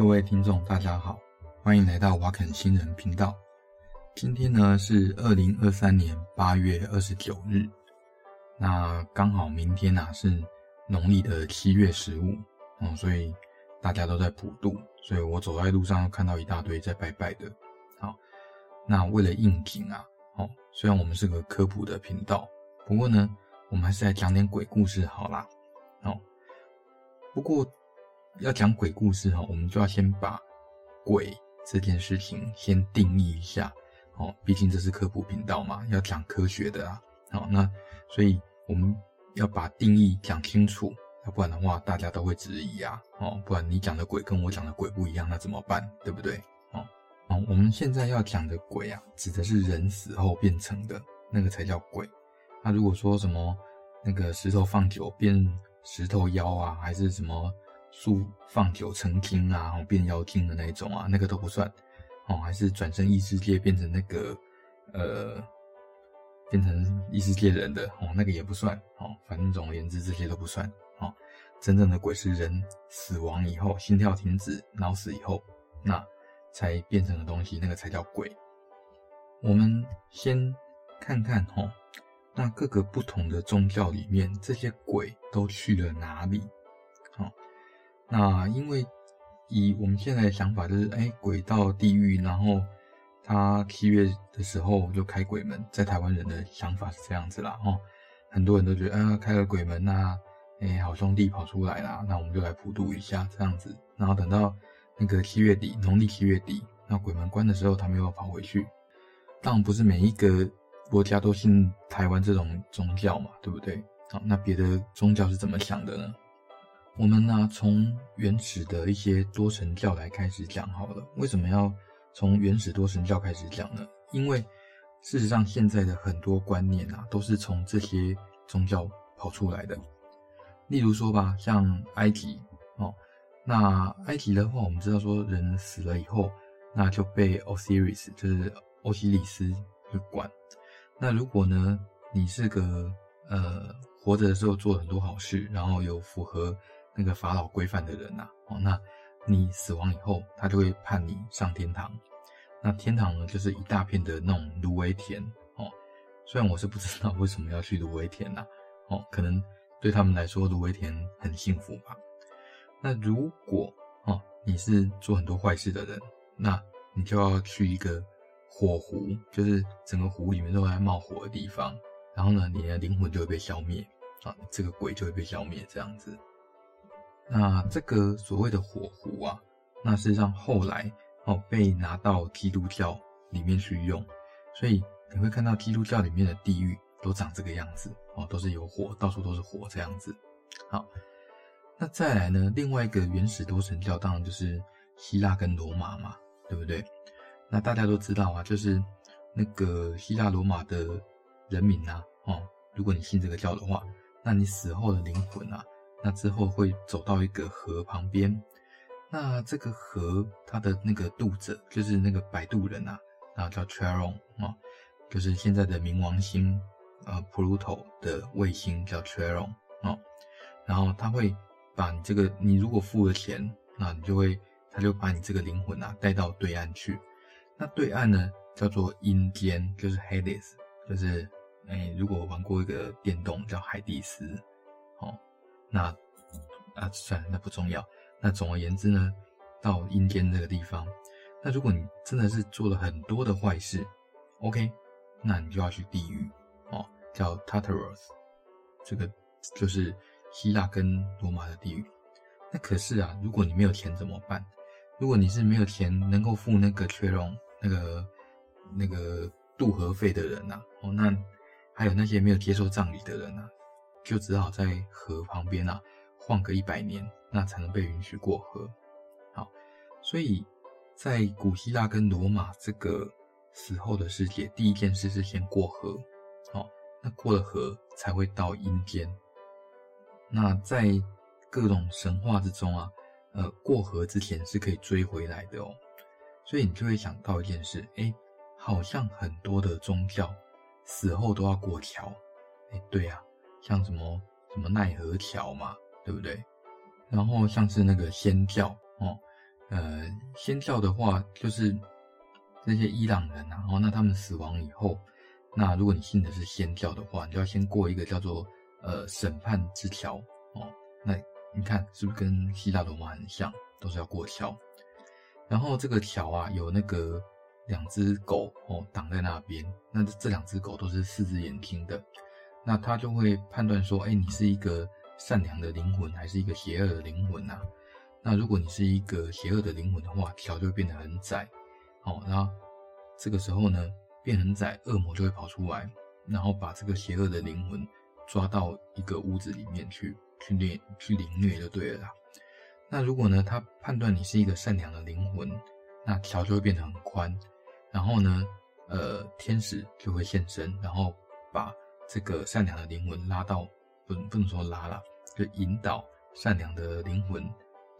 各位听众，大家好，欢迎来到瓦肯新人频道。今天呢是二零二三年八月二十九日，那刚好明天呐、啊、是农历的七月十五，嗯，所以大家都在普渡，所以我走在路上看到一大堆在拜拜的。好，那为了应景啊，哦，虽然我们是个科普的频道，不过呢，我们还是来讲点鬼故事好啦。哦，不过。要讲鬼故事哈，我们就要先把鬼这件事情先定义一下哦，毕竟这是科普频道嘛，要讲科学的啊。好，那所以我们要把定义讲清楚，要不然的话大家都会质疑啊。哦，不然你讲的鬼跟我讲的鬼不一样，那怎么办？对不对？哦，哦，我们现在要讲的鬼啊，指的是人死后变成的那个才叫鬼。那如果说什么那个石头放久变石头妖啊，还是什么？树放久成精啊，变妖精的那一种啊，那个都不算哦，还是转生异世界变成那个呃，变成异世界人的哦，那个也不算哦。反正总而言之，这些都不算哦。真正的鬼是人死亡以后，心跳停止、脑死以后，那才变成的东西，那个才叫鬼。我们先看看哦，那各个不同的宗教里面，这些鬼都去了哪里？那因为以我们现在的想法就是，哎，鬼到地狱，然后他七月的时候就开鬼门，在台湾人的想法是这样子啦，哦，很多人都觉得，啊，开了鬼门那，哎，好兄弟跑出来啦，那我们就来普渡一下这样子，然后等到那个七月底，农历七月底，那鬼门关的时候，他们又要跑回去。当然不是每一个国家都信台湾这种宗教嘛，对不对？好，那别的宗教是怎么想的呢？我们呢，从原始的一些多神教来开始讲好了。为什么要从原始多神教开始讲呢？因为事实上，现在的很多观念啊，都是从这些宗教跑出来的。例如说吧，像埃及哦，那埃及的话，我们知道说，人死了以后，那就被 Osiris，就是欧西里斯去管。那如果呢，你是个呃活着的时候做很多好事，然后有符合。那个法老规范的人呐，哦，那你死亡以后，他就会判你上天堂。那天堂呢，就是一大片的那种芦苇田哦。虽然我是不知道为什么要去芦苇田呐，哦，可能对他们来说，芦苇田很幸福吧。那如果哦，你是做很多坏事的人，那你就要去一个火湖，就是整个湖里面都在冒火的地方。然后呢，你的灵魂就会被消灭啊，这个鬼就会被消灭，这样子。那这个所谓的火湖啊，那事实上后来哦被拿到基督教里面去用，所以你会看到基督教里面的地狱都长这个样子哦，都是有火，到处都是火这样子。好，那再来呢，另外一个原始多神教当然就是希腊跟罗马嘛，对不对？那大家都知道啊，就是那个希腊罗马的人民啊，哦，如果你信这个教的话，那你死后的灵魂啊。那之后会走到一个河旁边，那这个河它的那个渡者就是那个摆渡人啊，然后叫 Charon 啊，就是现在的冥王星呃 Pluto 的卫星叫 Charon 啊，然后他会把你这个你如果付了钱，那你就会他就把你这个灵魂啊带到对岸去，那对岸呢叫做阴间，就是 Hades，就是哎如果玩过一个电动叫海蒂斯。哦那啊，算了，那不重要。那总而言之呢，到阴间这个地方，那如果你真的是做了很多的坏事，OK，那你就要去地狱哦，叫 Tartarus，这个就是希腊跟罗马的地狱。那可是啊，如果你没有钱怎么办？如果你是没有钱能够付那个 Charon 那个那个渡河费的人呐、啊，哦，那还有那些没有接受葬礼的人呐、啊。就只好在河旁边啊晃个一百年，那才能被允许过河。好，所以在古希腊跟罗马这个死后的世界，第一件事是先过河。好，那过了河才会到阴间。那在各种神话之中啊，呃，过河之前是可以追回来的哦。所以你就会想到一件事，诶，好像很多的宗教死后都要过桥。诶，对呀。像什么什么奈何桥嘛，对不对？然后像是那个仙教哦，呃，仙教的话就是这些伊朗人啊，哦，那他们死亡以后，那如果你信的是仙教的话，你就要先过一个叫做呃审判之桥哦。那你看是不是跟希腊罗马很像，都是要过桥？然后这个桥啊，有那个两只狗哦挡在那边，那这两只狗都是四只眼睛的，那他就会判断说，哎，你是一个善良的灵魂还是一个邪恶的灵魂呐、啊？那如果你是一个邪恶的灵魂的话，桥就会变得很窄，哦，然后这个时候呢，变很窄，恶魔就会跑出来，然后把这个邪恶的灵魂抓到一个屋子里面去，去虐，去凌虐就对了啦。那如果呢，他判断你是一个善良的灵魂，那桥就会变得很宽，然后呢，呃，天使就会现身，然后把这个善良的灵魂拉到，不不能说拉了，就引导善良的灵魂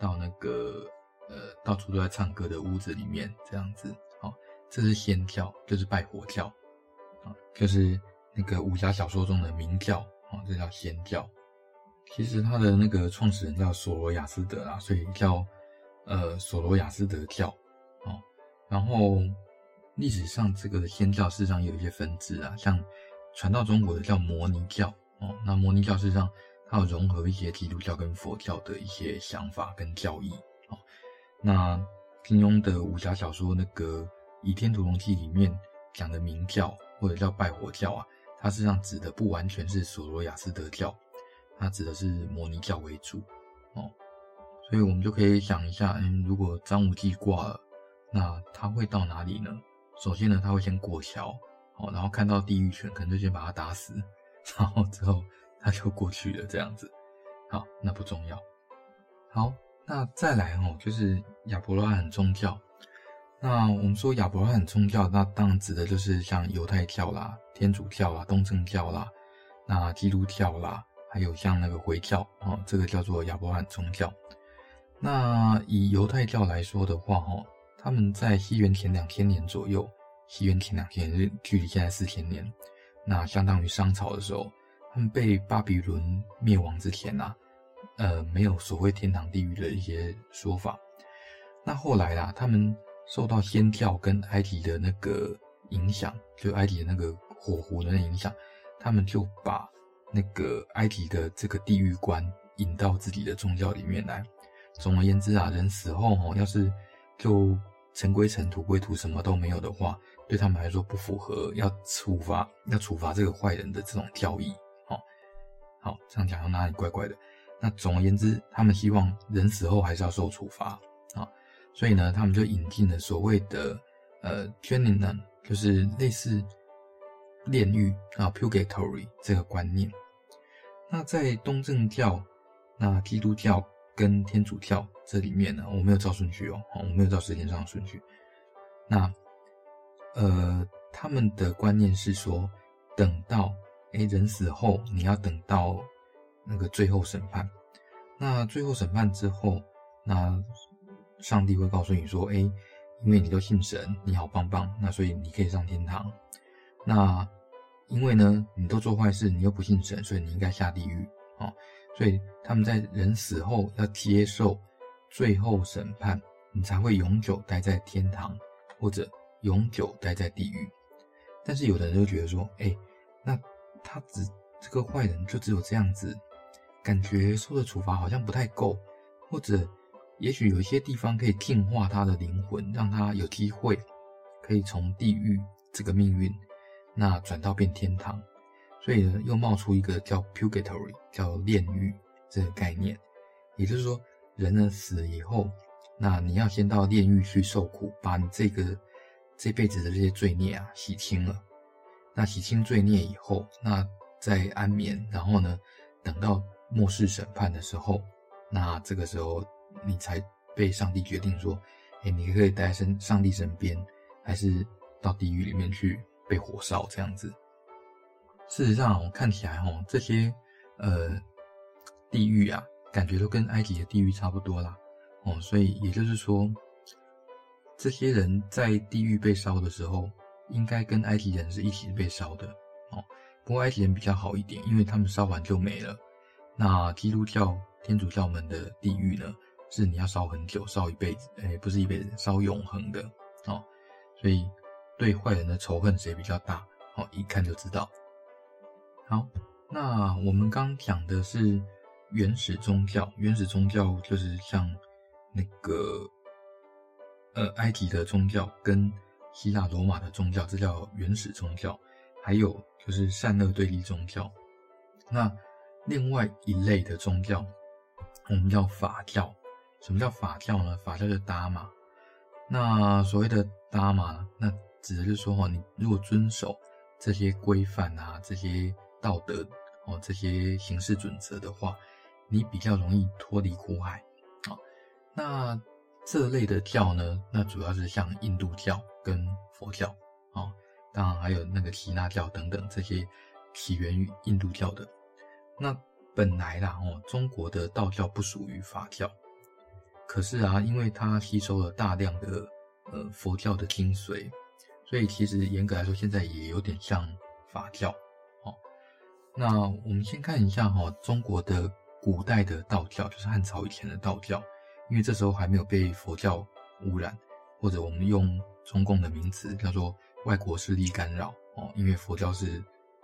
到那个呃到处都在唱歌的屋子里面，这样子，好，这是仙教，就是拜火教，啊，就是那个武侠小说中的明教，啊，这叫仙教。其实他的那个创始人叫索罗亚斯德啦，所以叫呃索罗亚斯德教哦。然后历史上这个仙教事实上有一些分支啊，像传到中国的叫摩尼教哦。那摩尼教事实上它有融合一些基督教跟佛教的一些想法跟教义哦。那金庸的武侠小说那个《倚天屠龙记》里面讲的明教或者叫拜火教啊，它实际上指的不完全是索罗亚斯德教。它指的是摩尼教为主哦，所以我们就可以想一下，嗯，如果张无忌挂了，那他会到哪里呢？首先呢，他会先过桥，哦，然后看到地狱犬，可能就先把他打死，然后之后他就过去了，这样子。好，那不重要。好，那再来哦，就是亚伯拉罕宗教。那我们说亚伯拉罕宗教，那当然指的就是像犹太教啦、天主教啦、东正教啦、那基督教啦。还有像那个回教啊，这个叫做亚伯拉罕宗教。那以犹太教来说的话，哈，他们在西元前两千年左右，西元前两千年距离现在四千年，那相当于商朝的时候，他们被巴比伦灭亡之前啊，呃，没有所谓天堂地狱的一些说法。那后来啦，他们受到仙教跟埃及的那个影响，就埃及的那个火湖的影响，他们就把。那个埃及的这个地狱观引到自己的宗教里面来。总而言之啊，人死后哦，要是就尘归尘，土归土，什么都没有的话，对他们来说不符合要处罚要处罚这个坏人的这种教义。好，好，这样讲又哪里怪怪的？那总而言之，他们希望人死后还是要受处罚啊，所以呢，他们就引进了所谓的呃 Gehenna 就是类似。炼狱啊，Purgatory 这个观念，那在东正教、那基督教跟天主教这里面呢，我没有照顺序哦，我没有照时间上的顺序。那呃，他们的观念是说，等到诶人死后，你要等到那个最后审判。那最后审判之后，那上帝会告诉你说，诶，因为你都信神，你好棒棒，那所以你可以上天堂。那因为呢，你都做坏事，你又不信神，所以你应该下地狱啊、哦。所以他们在人死后要接受最后审判，你才会永久待在天堂，或者永久待在地狱。但是有的人就觉得说，哎，那他只这个坏人就只有这样子，感觉受的处罚好像不太够，或者也许有一些地方可以净化他的灵魂，让他有机会可以从地狱这个命运。那转到变天堂，所以呢，又冒出一个叫 purgatory，叫炼狱这个概念。也就是说，人呢死了以后，那你要先到炼狱去受苦，把你这个这辈子的这些罪孽啊洗清了。那洗清罪孽以后，那再安眠，然后呢，等到末世审判的时候，那这个时候你才被上帝决定说，哎，你可以待在上帝身边，还是到地狱里面去？被火烧这样子，事实上，我看起来哦，这些呃地狱啊，感觉都跟埃及的地狱差不多啦。哦，所以也就是说，这些人在地狱被烧的时候，应该跟埃及人是一起被烧的哦。不过埃及人比较好一点，因为他们烧完就没了。那基督教、天主教们的地狱呢，是你要烧很久，烧一辈子，哎，不是一辈子，烧永恒的哦。所以对坏人的仇恨谁比较大？哦，一看就知道。好，那我们刚讲的是原始宗教，原始宗教就是像那个呃埃及的宗教跟希腊罗马的宗教，这叫原始宗教。还有就是善恶对立宗教。那另外一类的宗教，我们叫法教。什么叫法教呢？法教就是达玛。那所谓的达玛，那指的是说，哈，你如果遵守这些规范啊，这些道德哦，这些行事准则的话，你比较容易脱离苦海啊。那这类的教呢，那主要是像印度教跟佛教啊，当然还有那个耆那教等等这些起源于印度教的。那本来啦，哦，中国的道教不属于法教。可是啊，因为它吸收了大量的呃佛教的精髓，所以其实严格来说，现在也有点像法教。哦，那我们先看一下哈、哦，中国的古代的道教，就是汉朝以前的道教，因为这时候还没有被佛教污染，或者我们用中共的名词叫做外国势力干扰哦，因为佛教是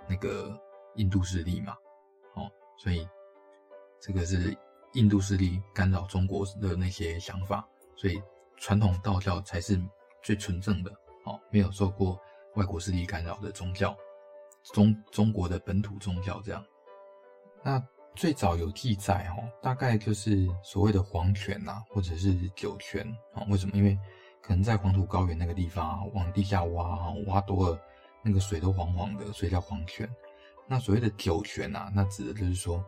那个印度势力嘛，哦，所以这个是。印度势力干扰中国的那些想法，所以传统道教才是最纯正的，哦，没有受过外国势力干扰的宗教，中中国的本土宗教这样。那最早有记载，哦，大概就是所谓的黄泉呐，或者是酒泉，啊，为什么？因为可能在黄土高原那个地方啊，往地下挖啊，挖多了，那个水都黄黄的，所以叫黄泉。那所谓的酒泉呐，那指的就是说。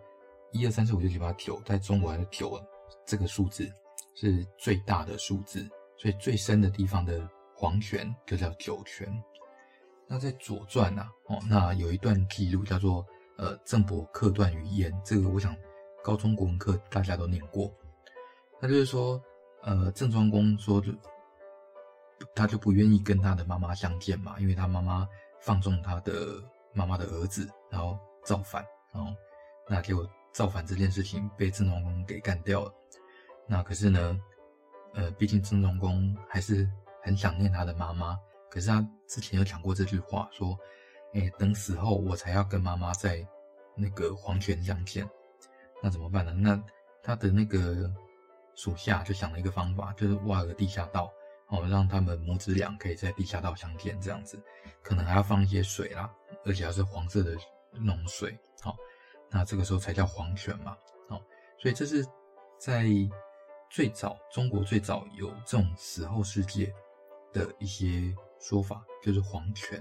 一二三四五六七八九，在中国还是九这个数字是最大的数字，所以最深的地方的黄泉就叫酒泉。那在《左传》啊，哦，那有一段记录叫做呃郑伯克段于鄢，这个我想高中国文课大家都念过。那就是说，呃郑庄公说就他就不愿意跟他的妈妈相见嘛，因为他妈妈放纵他的妈妈的儿子，然后造反，然后那就。造反这件事情被郑庄公给干掉了，那可是呢，呃，毕竟郑庄公还是很想念他的妈妈。可是他之前有讲过这句话，说：“哎，等死后我才要跟妈妈在那个黄泉相见。”那怎么办呢？那他的那个属下就想了一个方法，就是挖个地下道，哦，让他们母子俩可以在地下道相见，这样子，可能还要放一些水啦，而且还是黄色的那种水，好。那这个时候才叫黄泉嘛，哦，所以这是在最早中国最早有这种死后世界的一些说法，就是黄泉，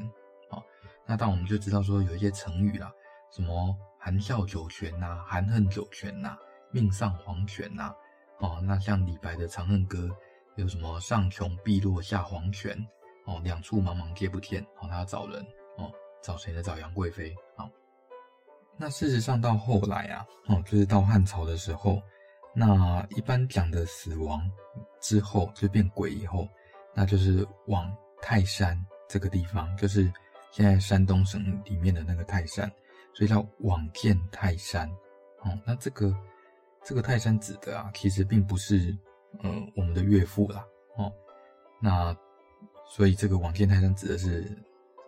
啊，那当我们就知道说有一些成语啦，什么含笑九泉呐，含恨九泉呐，命丧黄泉呐，哦，那像李白的《长恨歌》有什么上穷碧落下黄泉，哦，两处茫茫皆不见，哦，他要找人，哦，找谁呢？找杨贵妃，啊。那事实上到后来啊，哦，就是到汉朝的时候，那一般讲的死亡之后就变鬼以后，那就是往泰山这个地方，就是现在山东省里面的那个泰山，所以叫往见泰山。哦，那这个这个泰山指的啊，其实并不是呃我们的岳父啦，哦，那所以这个往见泰山指的是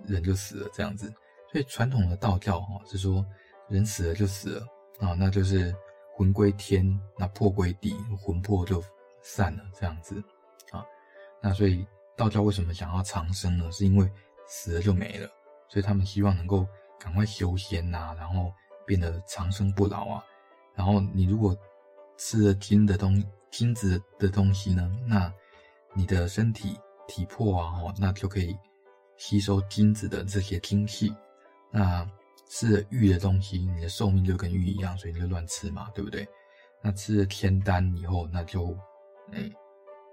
人就死了这样子，所以传统的道教哈是说。人死了就死了啊，那就是魂归天，那魄归地，魂魄就散了这样子啊。那所以道教为什么想要长生呢？是因为死了就没了，所以他们希望能够赶快修仙呐、然后变得长生不老啊。然后你如果吃了金的东金子的东西呢，那你的身体体魄啊，哦，那就可以吸收金子的这些精气，那。吃了玉的东西，你的寿命就跟玉一样，所以你就乱吃嘛，对不对？那吃了天丹以后，那就哎、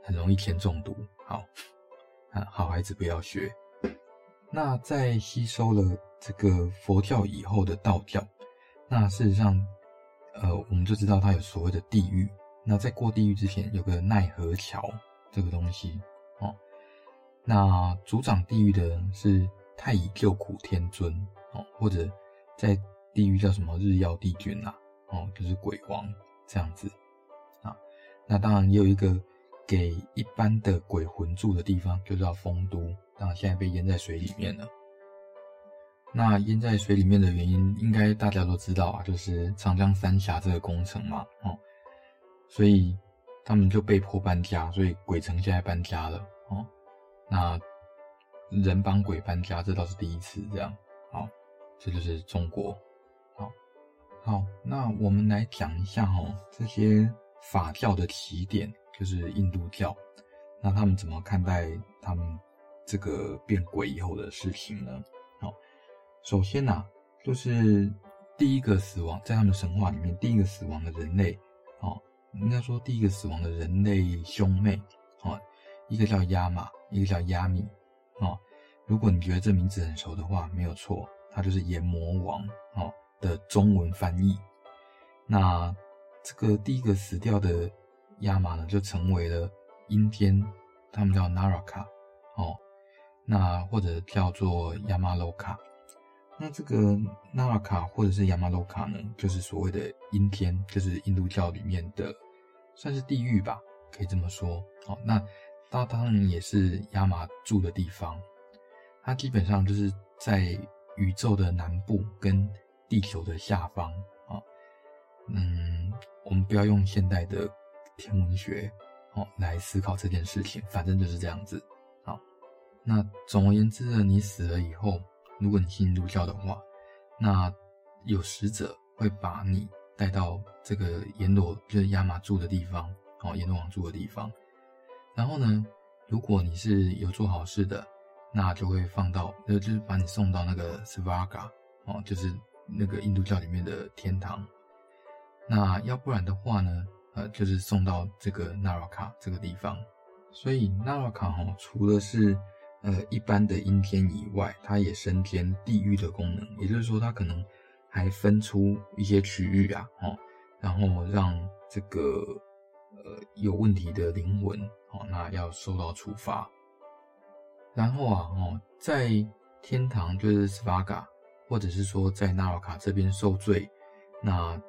很容易天中毒。好，啊，好孩子不要学。那在吸收了这个佛教以后的道教，那事实上，呃，我们就知道它有所谓的地狱。那在过地狱之前，有个奈何桥这个东西哦。那主掌地狱的是太乙救苦天尊哦，或者。在地狱叫什么日曜帝君呐、啊？哦，就是鬼王这样子啊。那当然也有一个给一般的鬼魂住的地方，就叫酆都，当然现在被淹在水里面了。那淹在水里面的原因，应该大家都知道啊，就是长江三峡这个工程嘛，哦，所以他们就被迫搬家，所以鬼城现在搬家了，哦，那人帮鬼搬家，这倒是第一次这样，好，这就是中国，好，好，那我们来讲一下哦，这些法教的起点就是印度教，那他们怎么看待他们这个变鬼以后的事情呢？首先呐、啊，就是第一个死亡，在他们神话里面，第一个死亡的人类，哦，应该说第一个死亡的人类兄妹，哦，一个叫亚玛，一个叫亚米，哦，如果你觉得这名字很熟的话，没有错，他就是阎魔王，哦的中文翻译。那这个第一个死掉的亚玛呢，就成为了阴天，他们叫 Naraka，哦，那或者叫做亚玛洛卡。那这个纳拉卡或者是亚马洛卡呢，就是所谓的阴天，就是印度教里面的算是地狱吧，可以这么说。哦，那它当然也是亚马住的地方，它基本上就是在宇宙的南部跟地球的下方啊。嗯，我们不要用现代的天文学哦来思考这件事情，反正就是这样子。那总而言之呢，你死了以后。如果你信印度教的话，那有使者会把你带到这个阎罗，就是亚玛住的地方，哦，阎罗王住的地方。然后呢，如果你是有做好事的，那就会放到，呃，就是把你送到那个 Svarga，哦，就是那个印度教里面的天堂。那要不然的话呢，呃，就是送到这个纳拉卡这个地方。所以纳拉卡哦，除了是呃，一般的阴天以外，它也身兼地狱的功能，也就是说，它可能还分出一些区域啊，哦，然后让这个呃有问题的灵魂，哦，那要受到处罚。然后啊，哦，在天堂就是斯巴嘎，或者是说在纳瓦卡这边受罪，那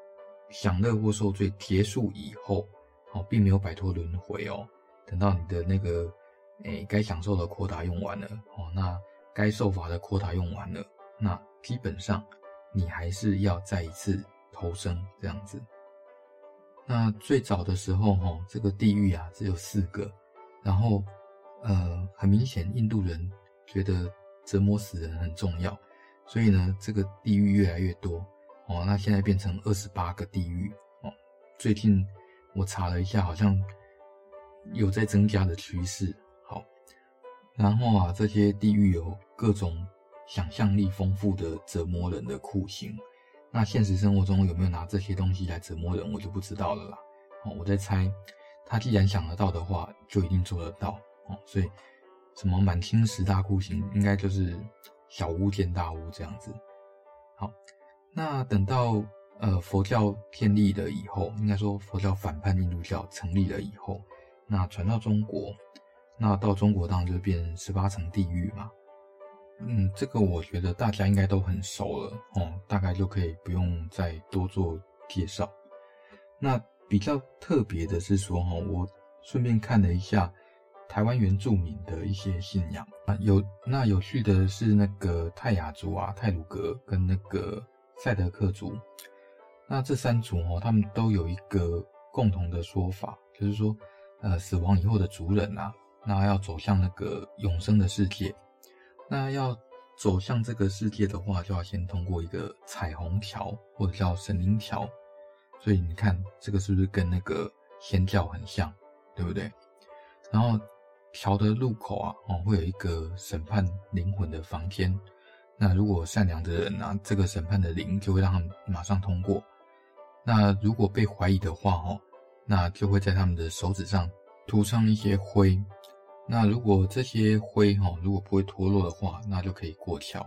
享乐或受罪结束以后，哦，并没有摆脱轮回哦，等到你的那个。哎，该享受的扩大用完了哦，那该受罚的扩大用完了，那基本上你还是要再一次投生这样子。那最早的时候哈，这个地狱啊只有四个，然后呃很明显印度人觉得折磨死人很重要，所以呢这个地狱越来越多哦，那现在变成二十八个地狱哦。最近我查了一下，好像有在增加的趋势。然后啊，这些地狱有各种想象力丰富的折磨人的酷刑。那现实生活中有没有拿这些东西来折磨人，我就不知道了啦。哦，我在猜，他既然想得到的话，就一定做得到。哦，所以什么满清十大酷刑，应该就是小巫见大巫这样子。好，那等到呃佛教建立了以后，应该说佛教反叛印度教成立了以后，那传到中国。那到中国当然就变十八层地狱嘛，嗯，这个我觉得大家应该都很熟了哦，大概就可以不用再多做介绍。那比较特别的是说哈，我顺便看了一下台湾原住民的一些信仰啊，有那有趣的是那个泰雅族啊、泰鲁格跟那个赛德克族，那这三族哦，他们都有一个共同的说法，就是说，呃，死亡以后的族人啊。那要走向那个永生的世界，那要走向这个世界的话，就要先通过一个彩虹桥，或者叫神灵桥。所以你看，这个是不是跟那个仙教很像，对不对？然后桥的入口啊，哦，会有一个审判灵魂的房间。那如果善良的人啊，这个审判的灵就会让他们马上通过。那如果被怀疑的话，哦，那就会在他们的手指上涂上一些灰。那如果这些灰哈，如果不会脱落的话，那就可以过桥。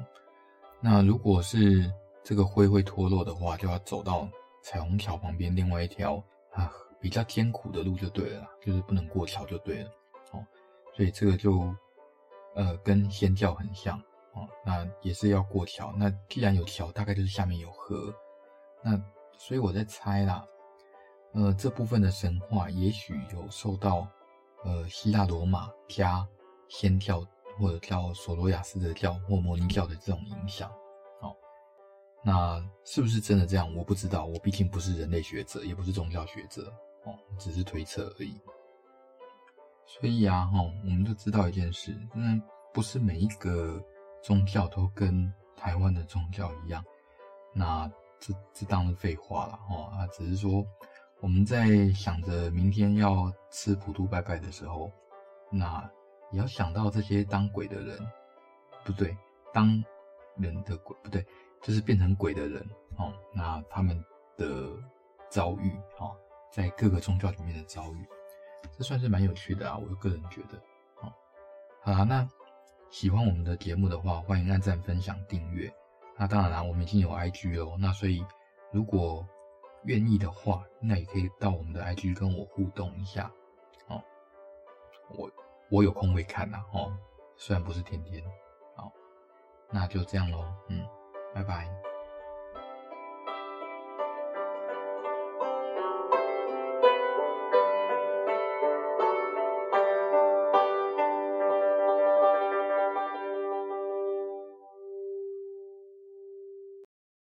那如果是这个灰会脱落的话，就要走到彩虹桥旁边另外一条啊比较艰苦的路就对了，就是不能过桥就对了。哦，所以这个就呃跟仙教很像哦，那也是要过桥。那既然有桥，大概就是下面有河。那所以我在猜啦，呃，这部分的神话也许有受到呃希腊罗马加仙跳或者叫索罗亚斯德教或摩尼教的这种影响。哦，那是不是真的这样？我不知道，我毕竟不是人类学者，也不是宗教学者，哦，只是推测而已。所以啊，哈，我们就知道一件事，那不是每一个宗教都跟台湾的宗教一样。那这这当然废话了，哦，啊，只是说我们在想着明天要吃普渡拜拜的时候，那也要想到这些当鬼的人，不对，当人的鬼不对，就是变成鬼的人，哦，那他们的遭遇，哦，在各个宗教里面的遭遇。这算是蛮有趣的啊，我个人觉得。好，好啦，那喜欢我们的节目的话，欢迎按赞、分享、订阅。那当然啦，我们已经有 IG 了，那所以如果愿意的话，那也可以到我们的 IG 跟我互动一下。哦，我我有空会看呐，哦，虽然不是天天。好，那就这样喽，嗯，拜拜。